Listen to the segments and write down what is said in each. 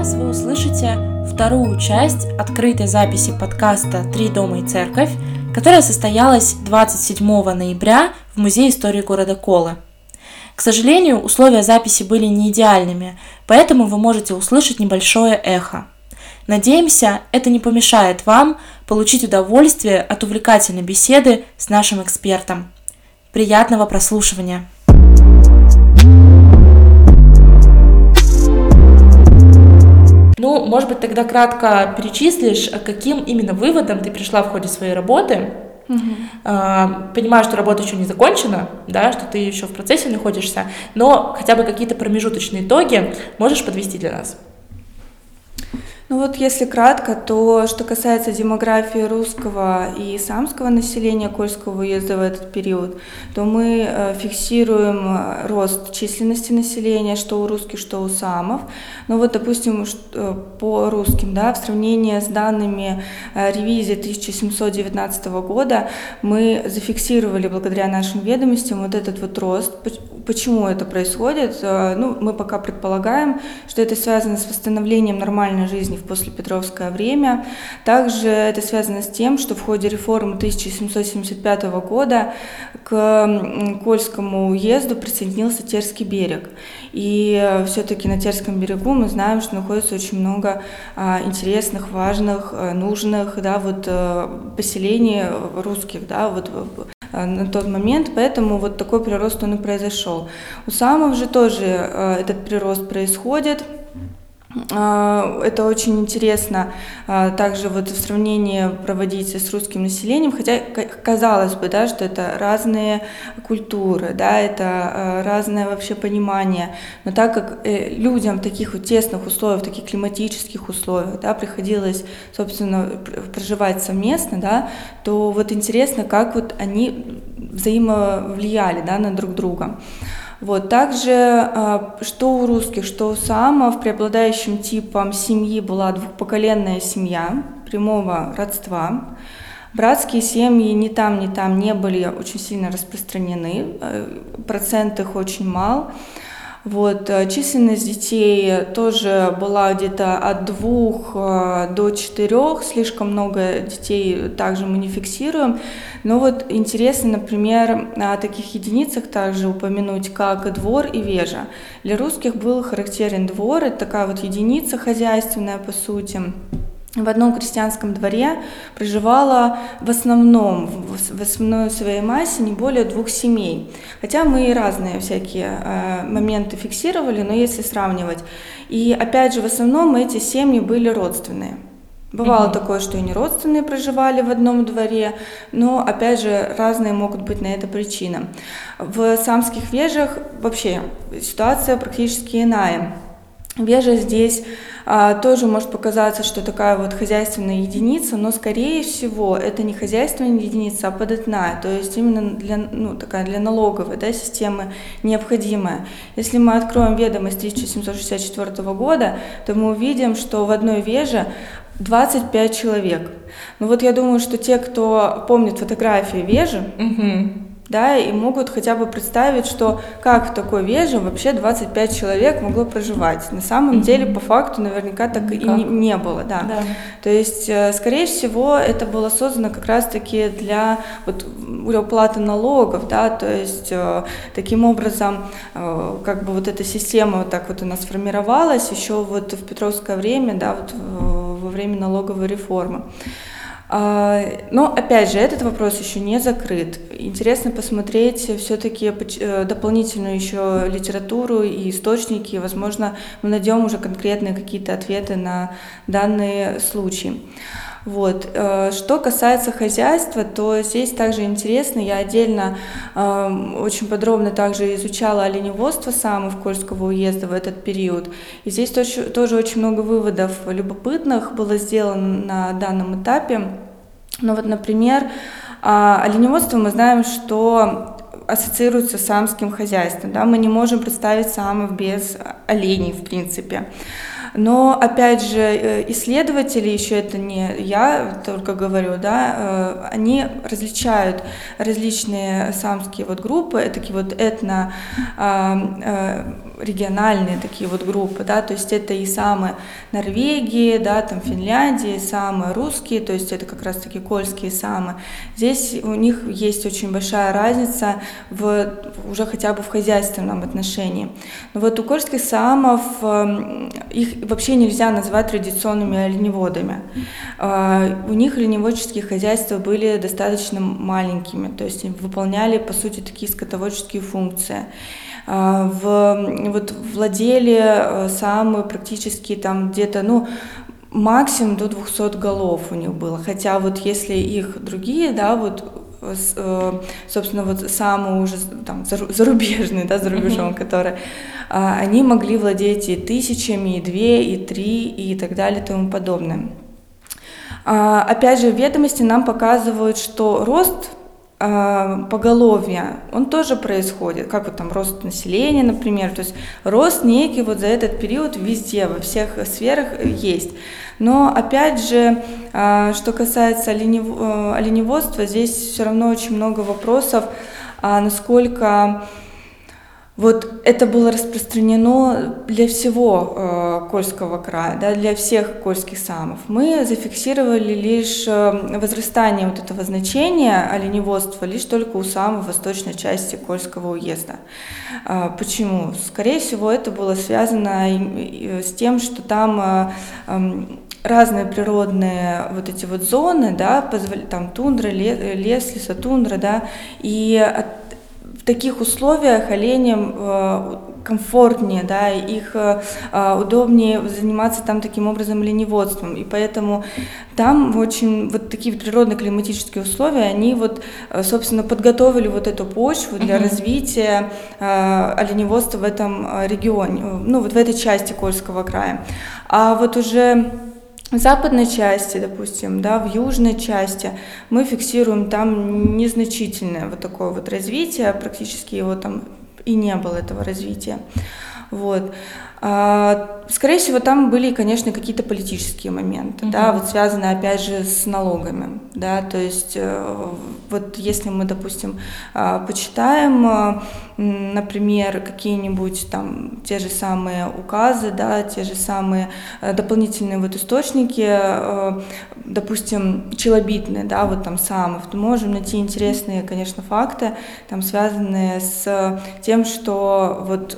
Сейчас вы услышите вторую часть открытой записи подкаста «Три дома и церковь», которая состоялась 27 ноября в Музее истории города Колы. К сожалению, условия записи были не идеальными, поэтому вы можете услышать небольшое эхо. Надеемся, это не помешает вам получить удовольствие от увлекательной беседы с нашим экспертом. Приятного прослушивания! Ну, может быть, тогда кратко перечислишь, каким именно выводом ты пришла в ходе своей работы. Угу. Понимаю, что работа еще не закончена, да, что ты еще в процессе находишься, но хотя бы какие-то промежуточные итоги можешь подвести для нас. Ну вот если кратко, то что касается демографии русского и самского населения Кольского уезда в этот период, то мы э, фиксируем э, рост численности населения, что у русских, что у самов. Ну вот, допустим, э, по русским, да, в сравнении с данными ревизии 1719 года мы зафиксировали благодаря нашим ведомостям вот этот вот рост. Почему это происходит? Ну, мы пока предполагаем, что это связано с восстановлением нормальной жизни в послепетровское время. Также это связано с тем, что в ходе реформы 1775 года к Кольскому уезду присоединился Терский берег. И все-таки на Терском берегу мы знаем, что находится очень много а, интересных, важных, а, нужных да, вот, а, поселений русских да, вот, на тот момент, поэтому вот такой прирост он и произошел. У самов же тоже этот прирост происходит. А, это очень интересно а, также вот в сравнении проводить с русским населением, хотя казалось бы, да, что это разные культуры, да, это а, разное вообще понимание, но так как э, людям в таких вот тесных условиях, в таких климатических условиях, да, приходилось, собственно, проживать совместно, да, то вот интересно, как вот они взаимовлияли, да, на друг друга. Вот. Также, а, что у русских, что у самов, преобладающим типом семьи была двухпоколенная семья прямого родства. Братские семьи ни там, ни там не были очень сильно распространены, э, процент их очень мал. Вот, э, численность детей тоже была где-то от двух э, до четырех, слишком много детей также мы не фиксируем. Но вот интересно, например, о таких единицах также упомянуть, как двор и вежа. Для русских был характерен двор, это такая вот единица хозяйственная по сути в одном крестьянском дворе проживало в основном, в основной своей массе не более двух семей. Хотя мы и разные всякие э, моменты фиксировали, но если сравнивать. И опять же, в основном эти семьи были родственные. Бывало угу. такое, что и не родственные проживали в одном дворе, но опять же разные могут быть на это причины. В самских вежах вообще ситуация практически иная. Вежа здесь а, тоже может показаться, что такая вот хозяйственная единица, но скорее всего это не хозяйственная единица, а податная, то есть именно для, ну, такая для налоговой да, системы необходимая. Если мы откроем ведомость 1764 года, то мы увидим, что в одной веже 25 человек. Ну вот я думаю, что те, кто помнит фотографии вежи, угу да, и могут хотя бы представить, что как в такой веже вообще 25 человек могло проживать. На самом mm-hmm. деле, по факту, наверняка так Никак. и не, не было, да. да. То есть, э, скорее всего, это было создано как раз-таки для вот, уплаты налогов, да, то есть э, таким образом, э, как бы вот эта система вот так вот у нас формировалась еще вот в Петровское время, да, вот во время налоговой реформы. А, но опять же, этот вопрос еще не закрыт. Интересно посмотреть все-таки э, дополнительную еще литературу и источники. Возможно, мы найдем уже конкретные какие-то ответы на данные случаи. Вот. Э, что касается хозяйства, то здесь также интересно, я отдельно э, очень подробно также изучала оленеводство самых Кольского уезда в этот период. И здесь тоже, тоже очень много выводов любопытных было сделано на данном этапе. Ну вот, например, а, оленеводство мы знаем, что ассоциируется с самским хозяйством. Да? Мы не можем представить самов без оленей, в принципе. Но, опять же, э, исследователи, еще это не я только говорю, да, э, они различают различные самские вот группы, такие вот этно, э, региональные такие вот группы, да, то есть это и самые Норвегии, да, там Финляндии, самые русские, то есть это как раз таки кольские самы. Здесь у них есть очень большая разница в, уже хотя бы в хозяйственном отношении. Но вот у кольских самов эм, их вообще нельзя назвать традиционными оленеводами. Э, у них оленеводческие хозяйства были достаточно маленькими, то есть выполняли, по сути, такие скотоводческие функции. А, в, вот владели э, самые практически там где-то, ну, максимум до 200 голов у них было. Хотя вот если их другие, да, вот э, собственно, вот самые уже там зарубежные, да, за рубежом, mm-hmm. которые, а, они могли владеть и тысячами, и две, и три, и так далее, и тому подобное. А, опять же, ведомости нам показывают, что рост поголовья, он тоже происходит, как вот там рост населения, например, то есть рост некий вот за этот период везде, во всех сферах есть. Но опять же, а, что касается э, оленеводства, здесь все равно очень много вопросов, а насколько вот это было распространено для всего э, Кольского края, да, для всех кольских самов. Мы зафиксировали лишь э, возрастание вот этого значения оленеводства лишь только у самой восточной части Кольского уезда. Э, почему? Скорее всего, это было связано с тем, что там э, э, разные природные вот эти вот зоны, да, там тундра, лес, лесотундра, да, и от в таких условиях оленям э, комфортнее, да, их э, э, удобнее заниматься там таким образом оленеводством. И поэтому там очень вот такие природно-климатические условия, они вот, собственно, подготовили вот эту почву для uh-huh. развития оленеводства в этом регионе, ну вот в этой части Кольского края. А вот уже в западной части, допустим, да, в южной части мы фиксируем там незначительное вот такое вот развитие, практически его там и не было этого развития. Вот. А, скорее всего, там были, конечно, какие-то политические моменты, mm-hmm. да, вот связанные, опять же, с налогами, да, то есть э, вот если мы, допустим, а, почитаем, э, например, какие-нибудь там те же самые указы, да, те же самые э, дополнительные вот источники, допустим, челобитные, да, вот там самых, то можем найти интересные, конечно, факты, там связанные с тем, что вот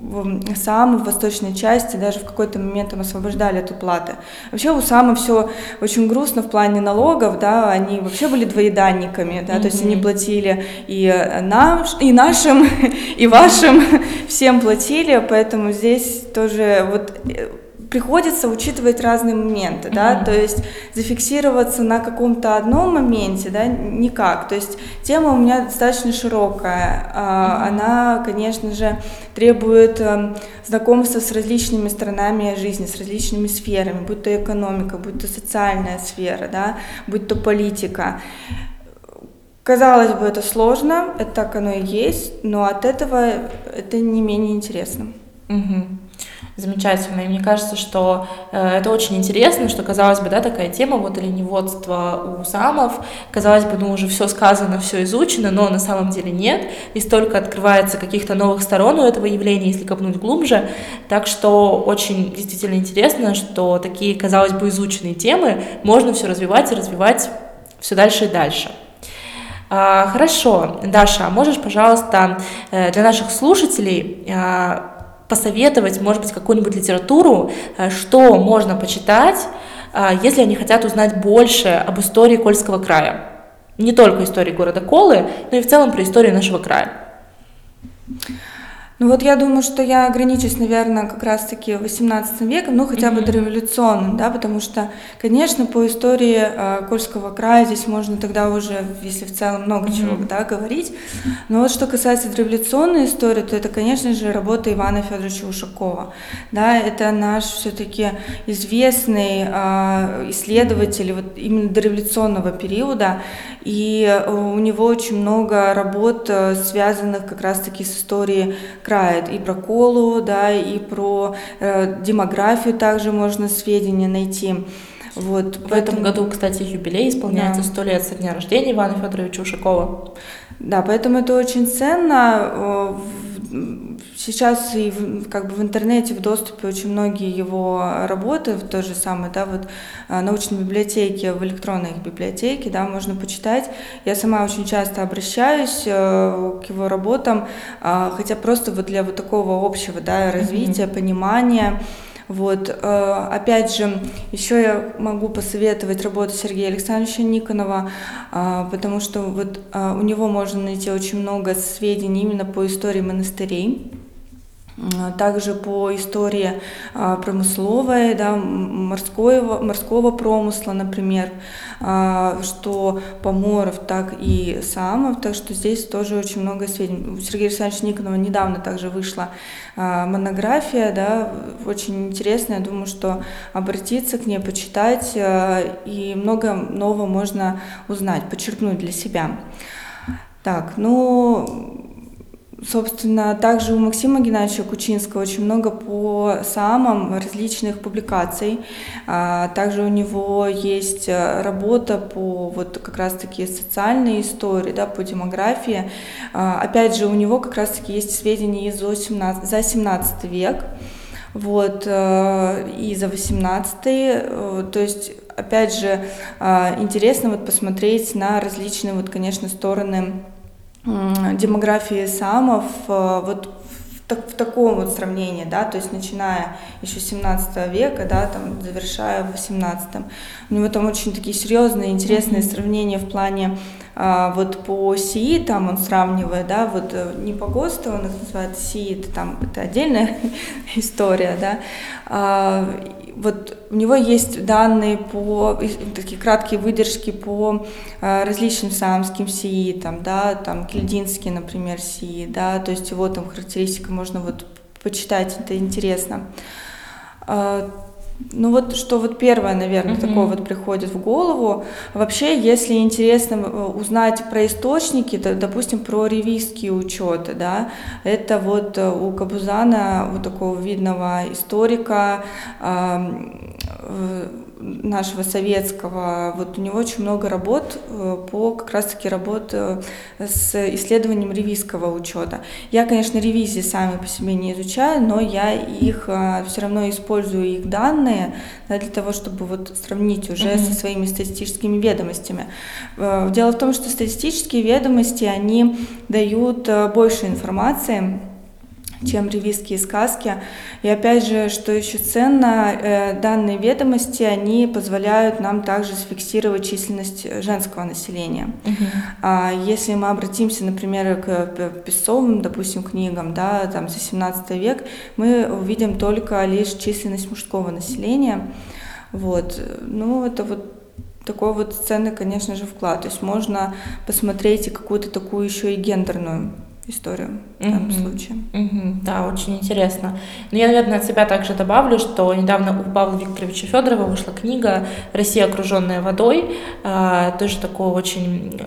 в САМ, в восточной части, даже в какой-то момент там освобождали от уплаты. Вообще у САМа все очень грустно в плане налогов, да, они вообще были двоеданниками, да, mm-hmm. то есть они платили и нам, и нашим, и вашим, всем платили, поэтому здесь тоже вот э, приходится учитывать разные моменты, mm-hmm. да, то есть зафиксироваться на каком-то одном моменте, да, никак. То есть тема у меня достаточно широкая, mm-hmm. она, конечно же, требует э, знакомства с различными сторонами жизни, с различными сферами, будь то экономика, будь то социальная сфера, да, будь то политика. Казалось бы, это сложно, это так оно и есть, но от этого это не менее интересно. Угу замечательно. И мне кажется, что э, это очень интересно, что, казалось бы, да, такая тема вот оленеводства у самов, казалось бы, ну, уже все сказано, все изучено, но на самом деле нет, и столько открывается каких-то новых сторон у этого явления, если копнуть глубже, так что очень действительно интересно, что такие, казалось бы, изученные темы можно все развивать и развивать все дальше и дальше. А, хорошо, Даша, а можешь, пожалуйста, э, для наших слушателей а, посоветовать, может быть, какую-нибудь литературу, э, что можно почитать, э, если они хотят узнать больше об истории Кольского края. Не только истории города Колы, но и в целом про историю нашего края. Ну вот я думаю, что я ограничусь, наверное, как раз-таки 18 веком, ну хотя бы дореволюционным, да, потому что, конечно, по истории э, Кольского края здесь можно тогда уже, если в целом много mm-hmm. чего, да, говорить. Но вот что касается дореволюционной истории, то это, конечно же, работа Ивана Федоровича Ушакова, да, это наш все-таки известный э, исследователь вот именно дореволюционного периода, и у него очень много работ, э, связанных как раз-таки с историей края, и про колу, да, и про э, демографию также можно сведения найти. Вот, в этом году, кстати, юбилей исполняется сто да. лет со дня рождения Ивана Федоровича Ушакова. Да, поэтому это очень ценно. Сейчас и в, как бы в интернете в доступе очень многие его работы, в той же самой, да, вот а, научной библиотеке, в электронной библиотеке, да, можно почитать. Я сама очень часто обращаюсь э, к его работам, э, хотя просто вот для вот такого общего, да, развития, mm-hmm. понимания. Вот, э, опять же, еще я могу посоветовать работу Сергея Александровича Никонова, э, потому что вот у него можно найти очень много сведений именно по истории монастырей также по истории а, промысловой, да, морского, морского промысла, например, а, что поморов, так и самов, так что здесь тоже очень много сведений. У Сергея Александровича Никонова недавно также вышла а, монография, да, очень интересная, я думаю, что обратиться к ней, почитать, и много нового можно узнать, подчеркнуть для себя. Так, ну, Собственно, также у Максима Геннадьевича Кучинского очень много по самым различных публикаций. А, также у него есть э, работа по вот как раз-таки социальной истории, да, по демографии. А, опять же, у него как раз-таки есть сведения из за 17, за 17 век вот, э, и за 18 э, то есть, опять же, интересно вот посмотреть на различные, вот, конечно, стороны демографии самов э, вот в, в таком вот сравнении, да, то есть начиная еще 17 века, да, там завершая в 18 у него там очень такие серьезные, интересные mm-hmm. сравнения в плане а, вот по СИИ, там он сравнивает, да, вот э, не по ГОСТу, он их называет СИИ, это там это отдельная история, да, а, вот у него есть данные по, такие краткие выдержки по а, различным самским СИИ, там, да, там Кельдинский, например, СИИ, да, то есть его там характеристика можно вот почитать, это интересно. Ну вот что вот первое, наверное, mm-hmm. такое вот приходит в голову. Вообще, если интересно э, узнать про источники, то, допустим, про ревизские учеты, да, это вот э, у Кабузана, у такого видного историка, э, нашего советского, вот у него очень много работ э, по как раз-таки работ э, с исследованием ревизского учета. Я, конечно, ревизии сами по себе не изучаю, но я их э, все равно использую их данные да, для того, чтобы вот сравнить уже mm-hmm. со своими статистическими ведомостями. Дело в том, что статистические ведомости, они дают больше информации, чем ревизские сказки. И опять же, что еще ценно, э, данные ведомости, они позволяют нам также зафиксировать численность женского населения. Uh-huh. Если мы обратимся, например, к песцовым, допустим, книгам, да, там за 17 век, мы увидим только лишь численность мужского населения. Вот. Ну, это вот такой вот ценный, конечно же, вклад. То есть можно посмотреть и какую-то такую еще и гендерную историю в данном mm-hmm. случае. Mm-hmm. Да, очень интересно. Но я, наверное, от себя также добавлю, что недавно у Павла Викторовича Федорова вышла книга «Россия, окруженная водой», а, тоже такое очень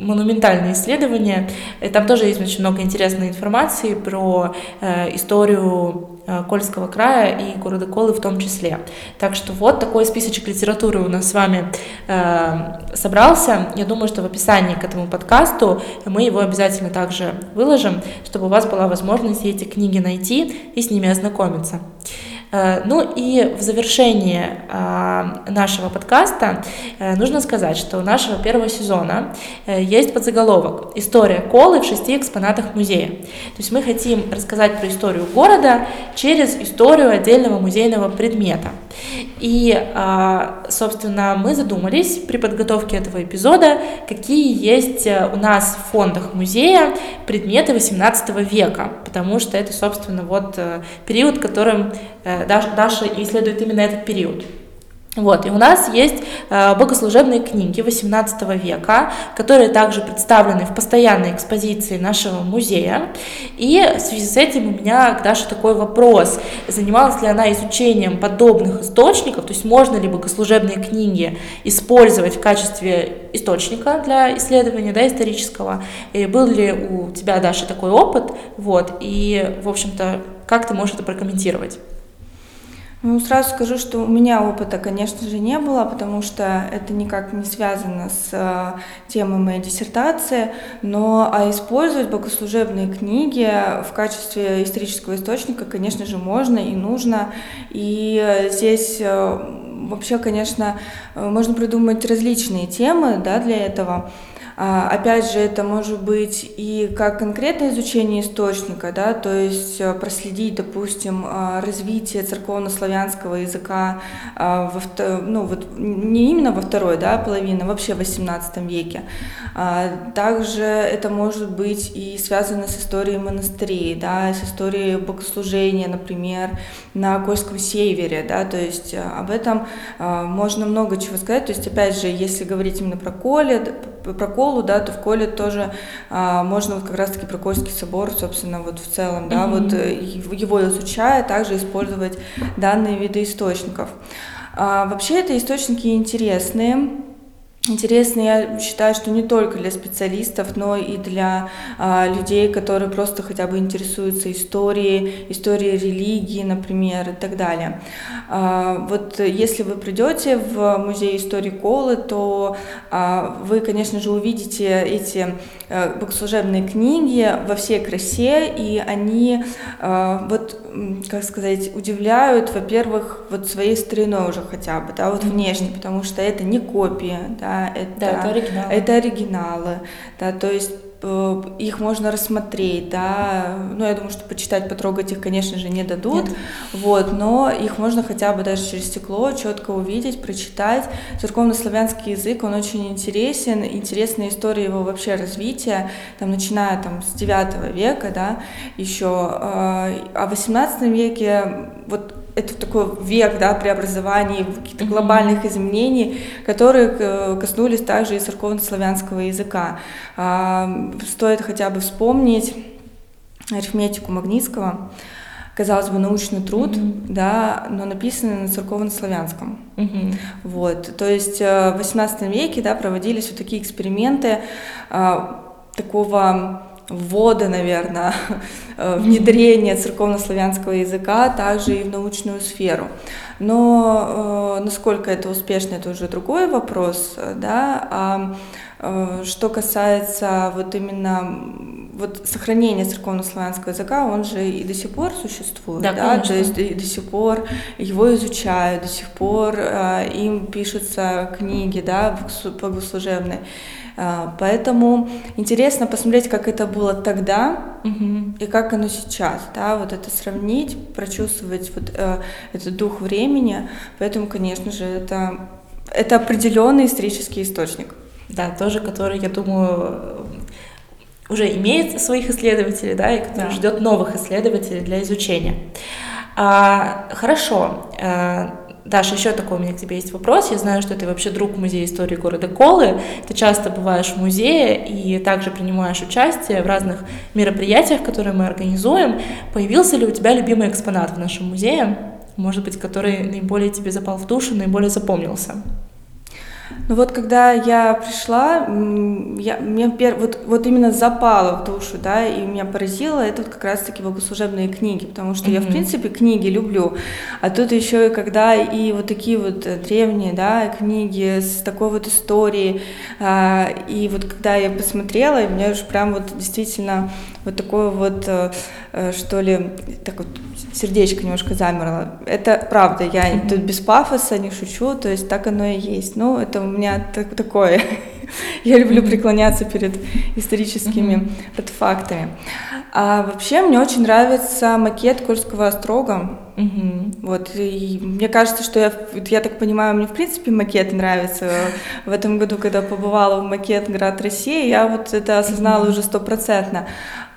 а, монументальное исследование. И там тоже есть очень много интересной информации про э, историю э, Кольского края и города Колы в том числе. Так что вот такой списочек литературы у нас с вами э, собрался. Я думаю, что в описании к этому подкасту мы его обязательно также выложим, чтобы у вас была возможность эти книги найти и с ними ознакомиться. Э, ну и в завершении а, нашего подкаста э, нужно сказать, что у нашего первого сезона э, есть подзаголовок «История колы в шести экспонатах музея». То есть мы хотим рассказать про историю города через историю отдельного музейного предмета. И, собственно, мы задумались при подготовке этого эпизода, какие есть у нас в фондах музея предметы 18 века, потому что это, собственно, вот период, которым Даша исследует именно этот период. Вот, и у нас есть э, богослужебные книги XVIII века, которые также представлены в постоянной экспозиции нашего музея. И в связи с этим у меня к Даше такой вопрос. Занималась ли она изучением подобных источников, то есть можно ли богослужебные книги использовать в качестве источника для исследования да, исторического? И был ли у тебя, Даша, такой опыт? Вот, и, в общем-то, как ты можешь это прокомментировать? Ну, сразу скажу, что у меня опыта, конечно же, не было, потому что это никак не связано с э, темой моей диссертации, но а использовать богослужебные книги в качестве исторического источника, конечно же, можно и нужно. И здесь э, вообще, конечно, можно придумать различные темы да, для этого. А, опять же, это может быть и как конкретное изучение источника, да, то есть э, проследить, допустим, а, развитие церковно-славянского языка а, во, ну, вот, не именно во второй да, половине, вообще в XVIII веке. Также это может быть и связано с историей монастырей, да, с историей богослужения, например, на Кольском севере, да, то есть э, об этом можно много чего сказать, то есть опять же, если говорить именно про Коле, про Колу, да, то в Коле тоже а, можно вот как раз-таки про Кольский собор, собственно, вот в целом, да, mm-hmm. вот э, его изучая, также использовать данные виды источников. А, вообще это источники интересные, Интересно, я считаю, что не только для специалистов, но и для а, людей, которые просто хотя бы интересуются историей, историей религии, например, и так далее. А, вот если вы придете в музей истории Колы, то а, вы, конечно же, увидите эти а, богослужебные книги во всей красе, и они а, вот как сказать, удивляют, во-первых, вот своей стариной уже хотя бы, да, вот внешне, потому что это не копия, да, это, да, это оригиналы. Это оригиналы, да, то есть Э, их можно рассмотреть, да, ну, я думаю, что почитать, потрогать их, конечно же, не дадут, Нет. вот, но их можно хотя бы даже через стекло четко увидеть, прочитать. Церковно-славянский язык, он очень интересен, интересная история его вообще развития, там, начиная там с 9 века, да, еще, э, а в 18 веке вот это такой век да, преобразований, каких-то глобальных изменений, которые э, коснулись также и церковно-славянского языка. А, стоит хотя бы вспомнить арифметику Магнитского, казалось бы, научный труд, mm-hmm. да, но написанный на церковно-славянском. Mm-hmm. Вот, то есть э, в XVIII веке, да, проводились вот такие эксперименты а, такого ввода, наверное, э, внедрения церковно-славянского языка также и в научную сферу. Но э, насколько это успешно, это уже другой вопрос, да, а э, что касается вот именно вот сохранения церковно-славянского языка, он же и до сих пор существует, да, да? то есть и до сих пор его изучают, до сих пор им пишутся книги, да, богослужебные. А, поэтому интересно посмотреть, как это было тогда угу. и как оно сейчас, да, вот это сравнить, прочувствовать вот э, этот дух времени. Поэтому, конечно же, это это определенный исторический источник. Да, тоже, который, я думаю, уже имеет своих исследователей, да, и который да. ждет новых исследователей для изучения. А, хорошо. А, Даша, еще такой у меня к тебе есть вопрос. Я знаю, что ты вообще друг музея истории города Колы. Ты часто бываешь в музее и также принимаешь участие в разных мероприятиях, которые мы организуем. Появился ли у тебя любимый экспонат в нашем музее? Может быть, который наиболее тебе запал в душу, наиболее запомнился? Ну вот когда я пришла, я, мне пер, вот, вот именно запало в душу, да, и меня поразило это вот как раз-таки богослужебные книги, потому что mm-hmm. я, в принципе, книги люблю, а тут еще и когда и вот такие вот э, древние, да, книги с такой вот историей, а, и вот когда я посмотрела, и мне уже прям вот действительно вот такое вот, э, э, что ли, так вот сердечко немножко замерло. Это правда, я mm-hmm. тут без пафоса не шучу, то есть так оно и есть. Ну, это у меня так, такое. я люблю преклоняться перед историческими mm-hmm. артефактами. А вообще мне очень нравится макет Кольского острога. Вот, и мне кажется, что я, я так понимаю, мне в принципе макет нравится. В этом году, когда побывала в макет Град России, я вот это осознала уже стопроцентно.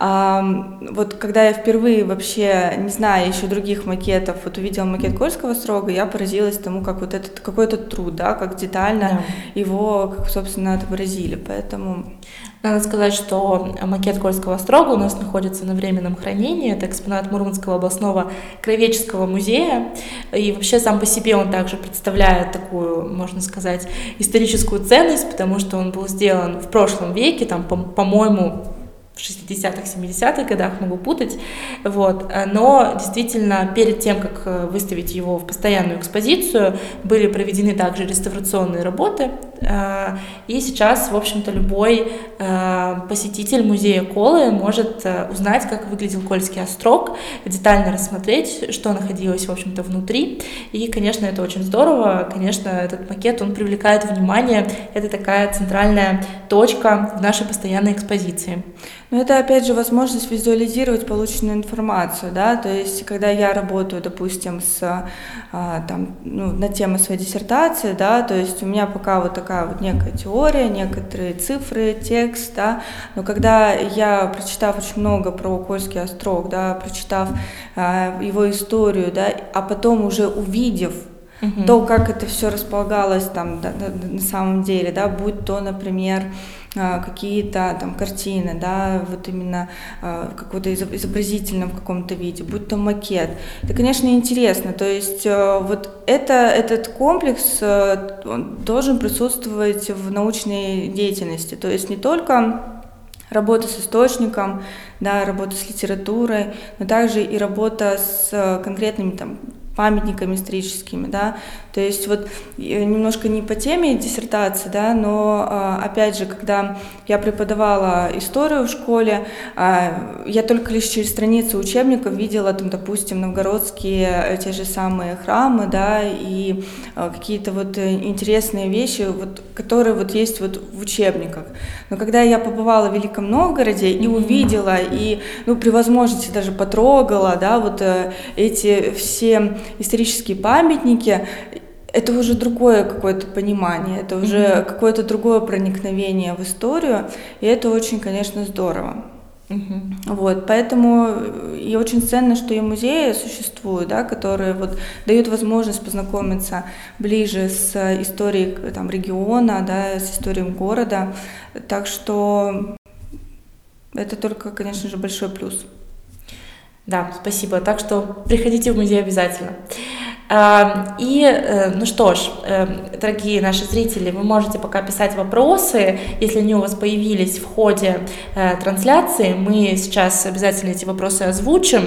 Вот когда я впервые вообще, не знаю еще других макетов, вот увидела макет Кольского строга, я поразилась тому, как вот этот какой-то труд, да, как детально да. его, как, собственно, отобразили. Поэтому надо сказать, что макет Кольского строга у нас находится на временном хранении. Это экспонат Мурманского областного краеведческого музея. И вообще сам по себе он также представляет такую, можно сказать, историческую ценность, потому что он был сделан в прошлом веке, там, по-моему, в 60-х, 70-х годах, могу путать, вот, но действительно перед тем, как э, выставить его в постоянную экспозицию, были проведены также реставрационные работы, и сейчас, в общем-то, любой э, посетитель музея Колы может узнать, как выглядел Кольский острог, детально рассмотреть, что находилось, в общем-то, внутри, и, конечно, это очень здорово, конечно, этот макет, он привлекает внимание, это такая центральная точка в нашей постоянной экспозиции. Но это, опять же, возможность визуализировать полученную информацию, да, то есть, когда я работаю, допустим, с, а, там, ну, на тему своей диссертации, да, то есть у меня пока вот такая вот некая теория, некоторые цифры, текст, да, но когда я, прочитав очень много про Кольский острог, да, прочитав а, его историю, да, а потом уже увидев угу. то, как это все располагалось там да, на самом деле, да, будь то, например, какие-то там картины, да, вот именно а, какого-то изобразительном каком-то виде, будь то макет. Это, конечно, интересно. То есть э, вот это, этот комплекс э, должен присутствовать в научной деятельности. То есть не только работа с источником, да, работа с литературой, но также и работа с э, конкретными там памятниками историческими, да, то есть вот э, немножко не по теме диссертации, да, но а, опять же, когда я преподавала историю в школе, а, я только лишь через страницы учебников видела там, допустим, новгородские э, те же самые храмы, да, и а, какие-то вот э, интересные вещи, вот, которые вот есть вот в учебниках. Но когда я побывала в Великом Новгороде и увидела, и, ну, при возможности даже потрогала, да, вот эти все исторические памятники, это уже другое какое-то понимание, это уже mm-hmm. какое-то другое проникновение в историю, и это очень, конечно, здорово. Mm-hmm. Вот, поэтому и очень ценно, что и музеи существуют, да, которые вот дают возможность познакомиться ближе с историей там, региона, да, с историей города. Так что это только, конечно же, большой плюс. Да, спасибо. Так что приходите в музей обязательно. И, э, ну что ж, э, дорогие наши зрители, вы можете пока писать вопросы, если они у вас появились в ходе э, трансляции, мы сейчас обязательно эти вопросы озвучим.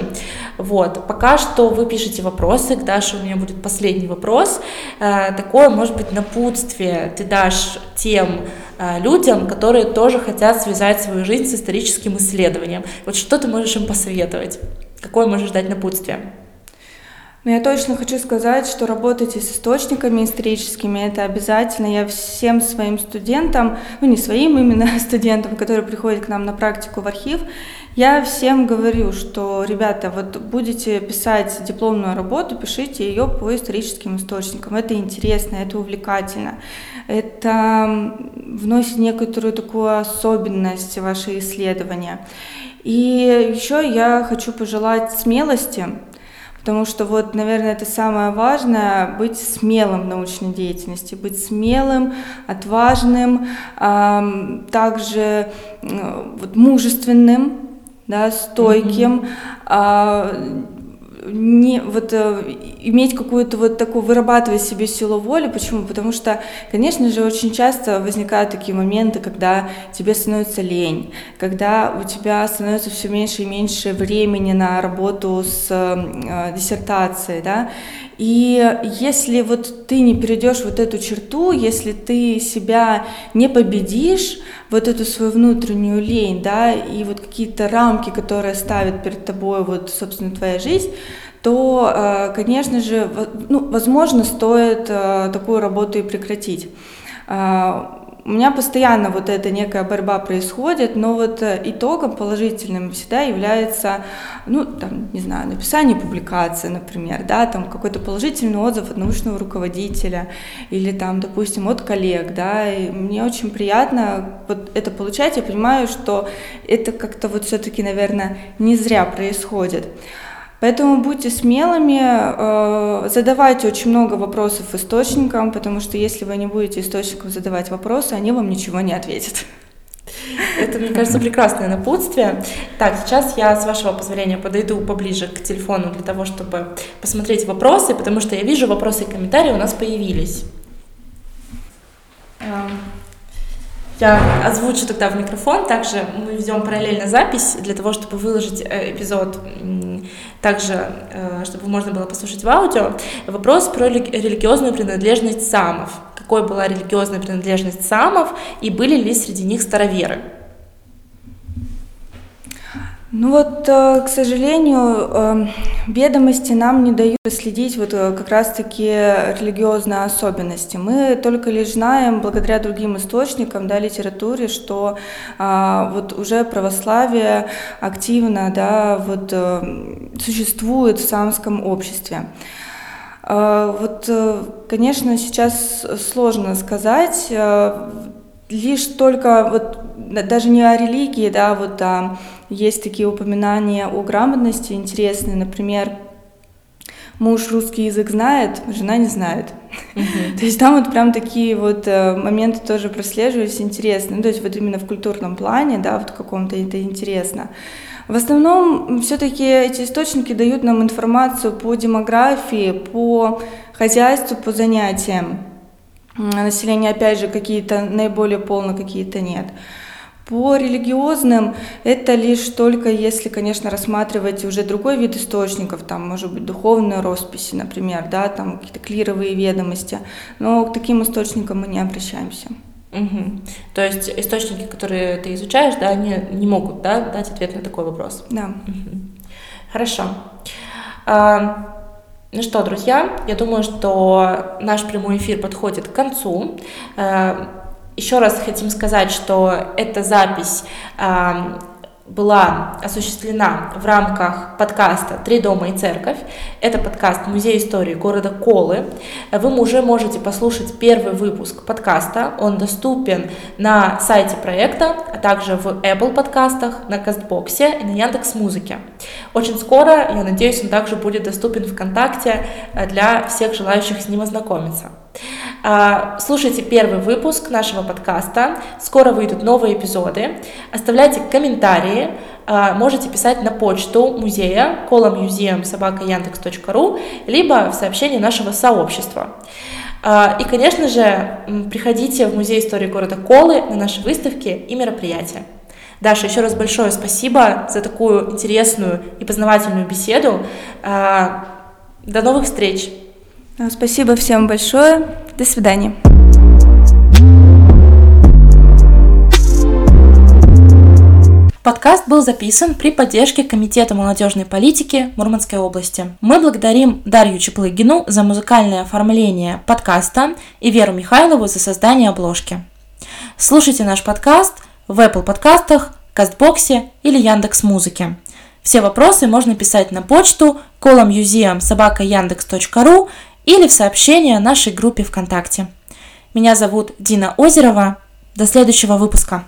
Вот, пока что вы пишете вопросы, к Даше у меня будет последний вопрос. Такое, может быть, напутствие ты дашь тем людям, которые тоже хотят связать свою жизнь с историческим исследованием. Вот что ты можешь им посоветовать? Какое можешь дать напутствие? Но я точно хочу сказать, что работайте с источниками историческими, это обязательно. Я всем своим студентам, ну не своим именно студентам, которые приходят к нам на практику в архив, я всем говорю, что, ребята, вот будете писать дипломную работу, пишите ее по историческим источникам. Это интересно, это увлекательно. Это вносит некоторую такую особенность в ваши исследования. И еще я хочу пожелать смелости, Потому что вот, наверное, это самое важное — быть смелым в научной деятельности, быть смелым, отважным, также вот, мужественным, да, стойким, mm-hmm. Не, вот, э, иметь какую-то вот такую, вырабатывать себе силу воли. Почему? Потому что, конечно же, очень часто возникают такие моменты, когда тебе становится лень, когда у тебя становится все меньше и меньше времени на работу с э, диссертацией, да, и если вот ты не перейдешь вот эту черту, если ты себя не победишь, вот эту свою внутреннюю лень, да, и вот какие-то рамки, которые ставит перед тобой вот, собственно, твоя жизнь, то, э, конечно же, ну, возможно, стоит э, такую работу и прекратить. У меня постоянно вот эта некая борьба происходит, но вот э, итогом положительным всегда является, ну, там, не знаю, написание публикации, например, да, там какой-то положительный отзыв от научного руководителя или там, допустим, от коллег, да, и мне очень приятно вот это получать, я понимаю, что это как-то вот все-таки, наверное, не зря происходит. Поэтому будьте смелыми, э, задавайте очень много вопросов источникам, потому что если вы не будете источникам задавать вопросы, они вам ничего не ответят. Это, мне кажется, прекрасное напутствие. Так, сейчас я, с вашего позволения, подойду поближе к телефону для того, чтобы посмотреть вопросы, потому что я вижу, вопросы и комментарии у нас появились. Я озвучу тогда в микрофон, также мы ведем параллельно запись для того, чтобы выложить э, эпизод также, э, чтобы можно было послушать в аудио. Вопрос про религиозную принадлежность самов. Какой была религиозная принадлежность самов и были ли среди них староверы? Ну вот, э, к сожалению, эм, ведомости нам не дают следить вот э, как раз-таки религиозные особенности. Мы только лишь знаем, благодаря другим источникам, да, литературе, что а, вот уже православие активно, да, вот э, существует в самском обществе. Вот, конечно, сейчас сложно сказать, лишь только вот даже не о религии, да, вот а, есть такие упоминания о грамотности интересные, например, муж русский язык знает, жена не знает. То есть там вот прям такие вот э, моменты тоже прослеживаются интересные. Ну, то есть вот именно в культурном плане, да, вот каком-то это интересно. В основном все-таки эти источники дают нам информацию по демографии, по хозяйству, по занятиям. Население, опять же, какие-то наиболее полно, какие-то нет. По религиозным это лишь только если, конечно, рассматривать уже другой вид источников, там, может быть, духовные росписи, например, да, там какие-то клировые ведомости, но к таким источникам мы не обращаемся. Угу. То есть источники, которые ты изучаешь, да, они не могут да, дать ответ на такой вопрос. Да. Угу. Хорошо. А, ну что, друзья, я думаю, что наш прямой эфир подходит к концу. Еще раз хотим сказать, что эта запись была осуществлена в рамках подкаста «Три дома и церковь». Это подкаст Музей истории города Колы. Вы уже можете послушать первый выпуск подкаста. Он доступен на сайте проекта, а также в Apple подкастах, на Кастбоксе и на Яндекс Музыке. Очень скоро, я надеюсь, он также будет доступен ВКонтакте для всех желающих с ним ознакомиться. А, слушайте первый выпуск нашего подкаста. Скоро выйдут новые эпизоды. Оставляйте комментарии. А, можете писать на почту музея яндекс.ру либо в сообщении нашего сообщества. А, и, конечно же, приходите в Музей истории города Колы на наши выставки и мероприятия. Даша, еще раз большое спасибо за такую интересную и познавательную беседу. До новых встреч! Спасибо всем большое. До свидания. Подкаст был записан при поддержке Комитета молодежной политики Мурманской области. Мы благодарим Дарью Чеплыгину за музыкальное оформление подкаста и Веру Михайлову за создание обложки. Слушайте наш подкаст в Apple подкастах, Кастбоксе или Яндекс Музыке. Все вопросы можно писать на почту columnmuseum.собака.яндекс.ру или в сообщение нашей группе ВКонтакте. Меня зовут Дина Озерова. До следующего выпуска.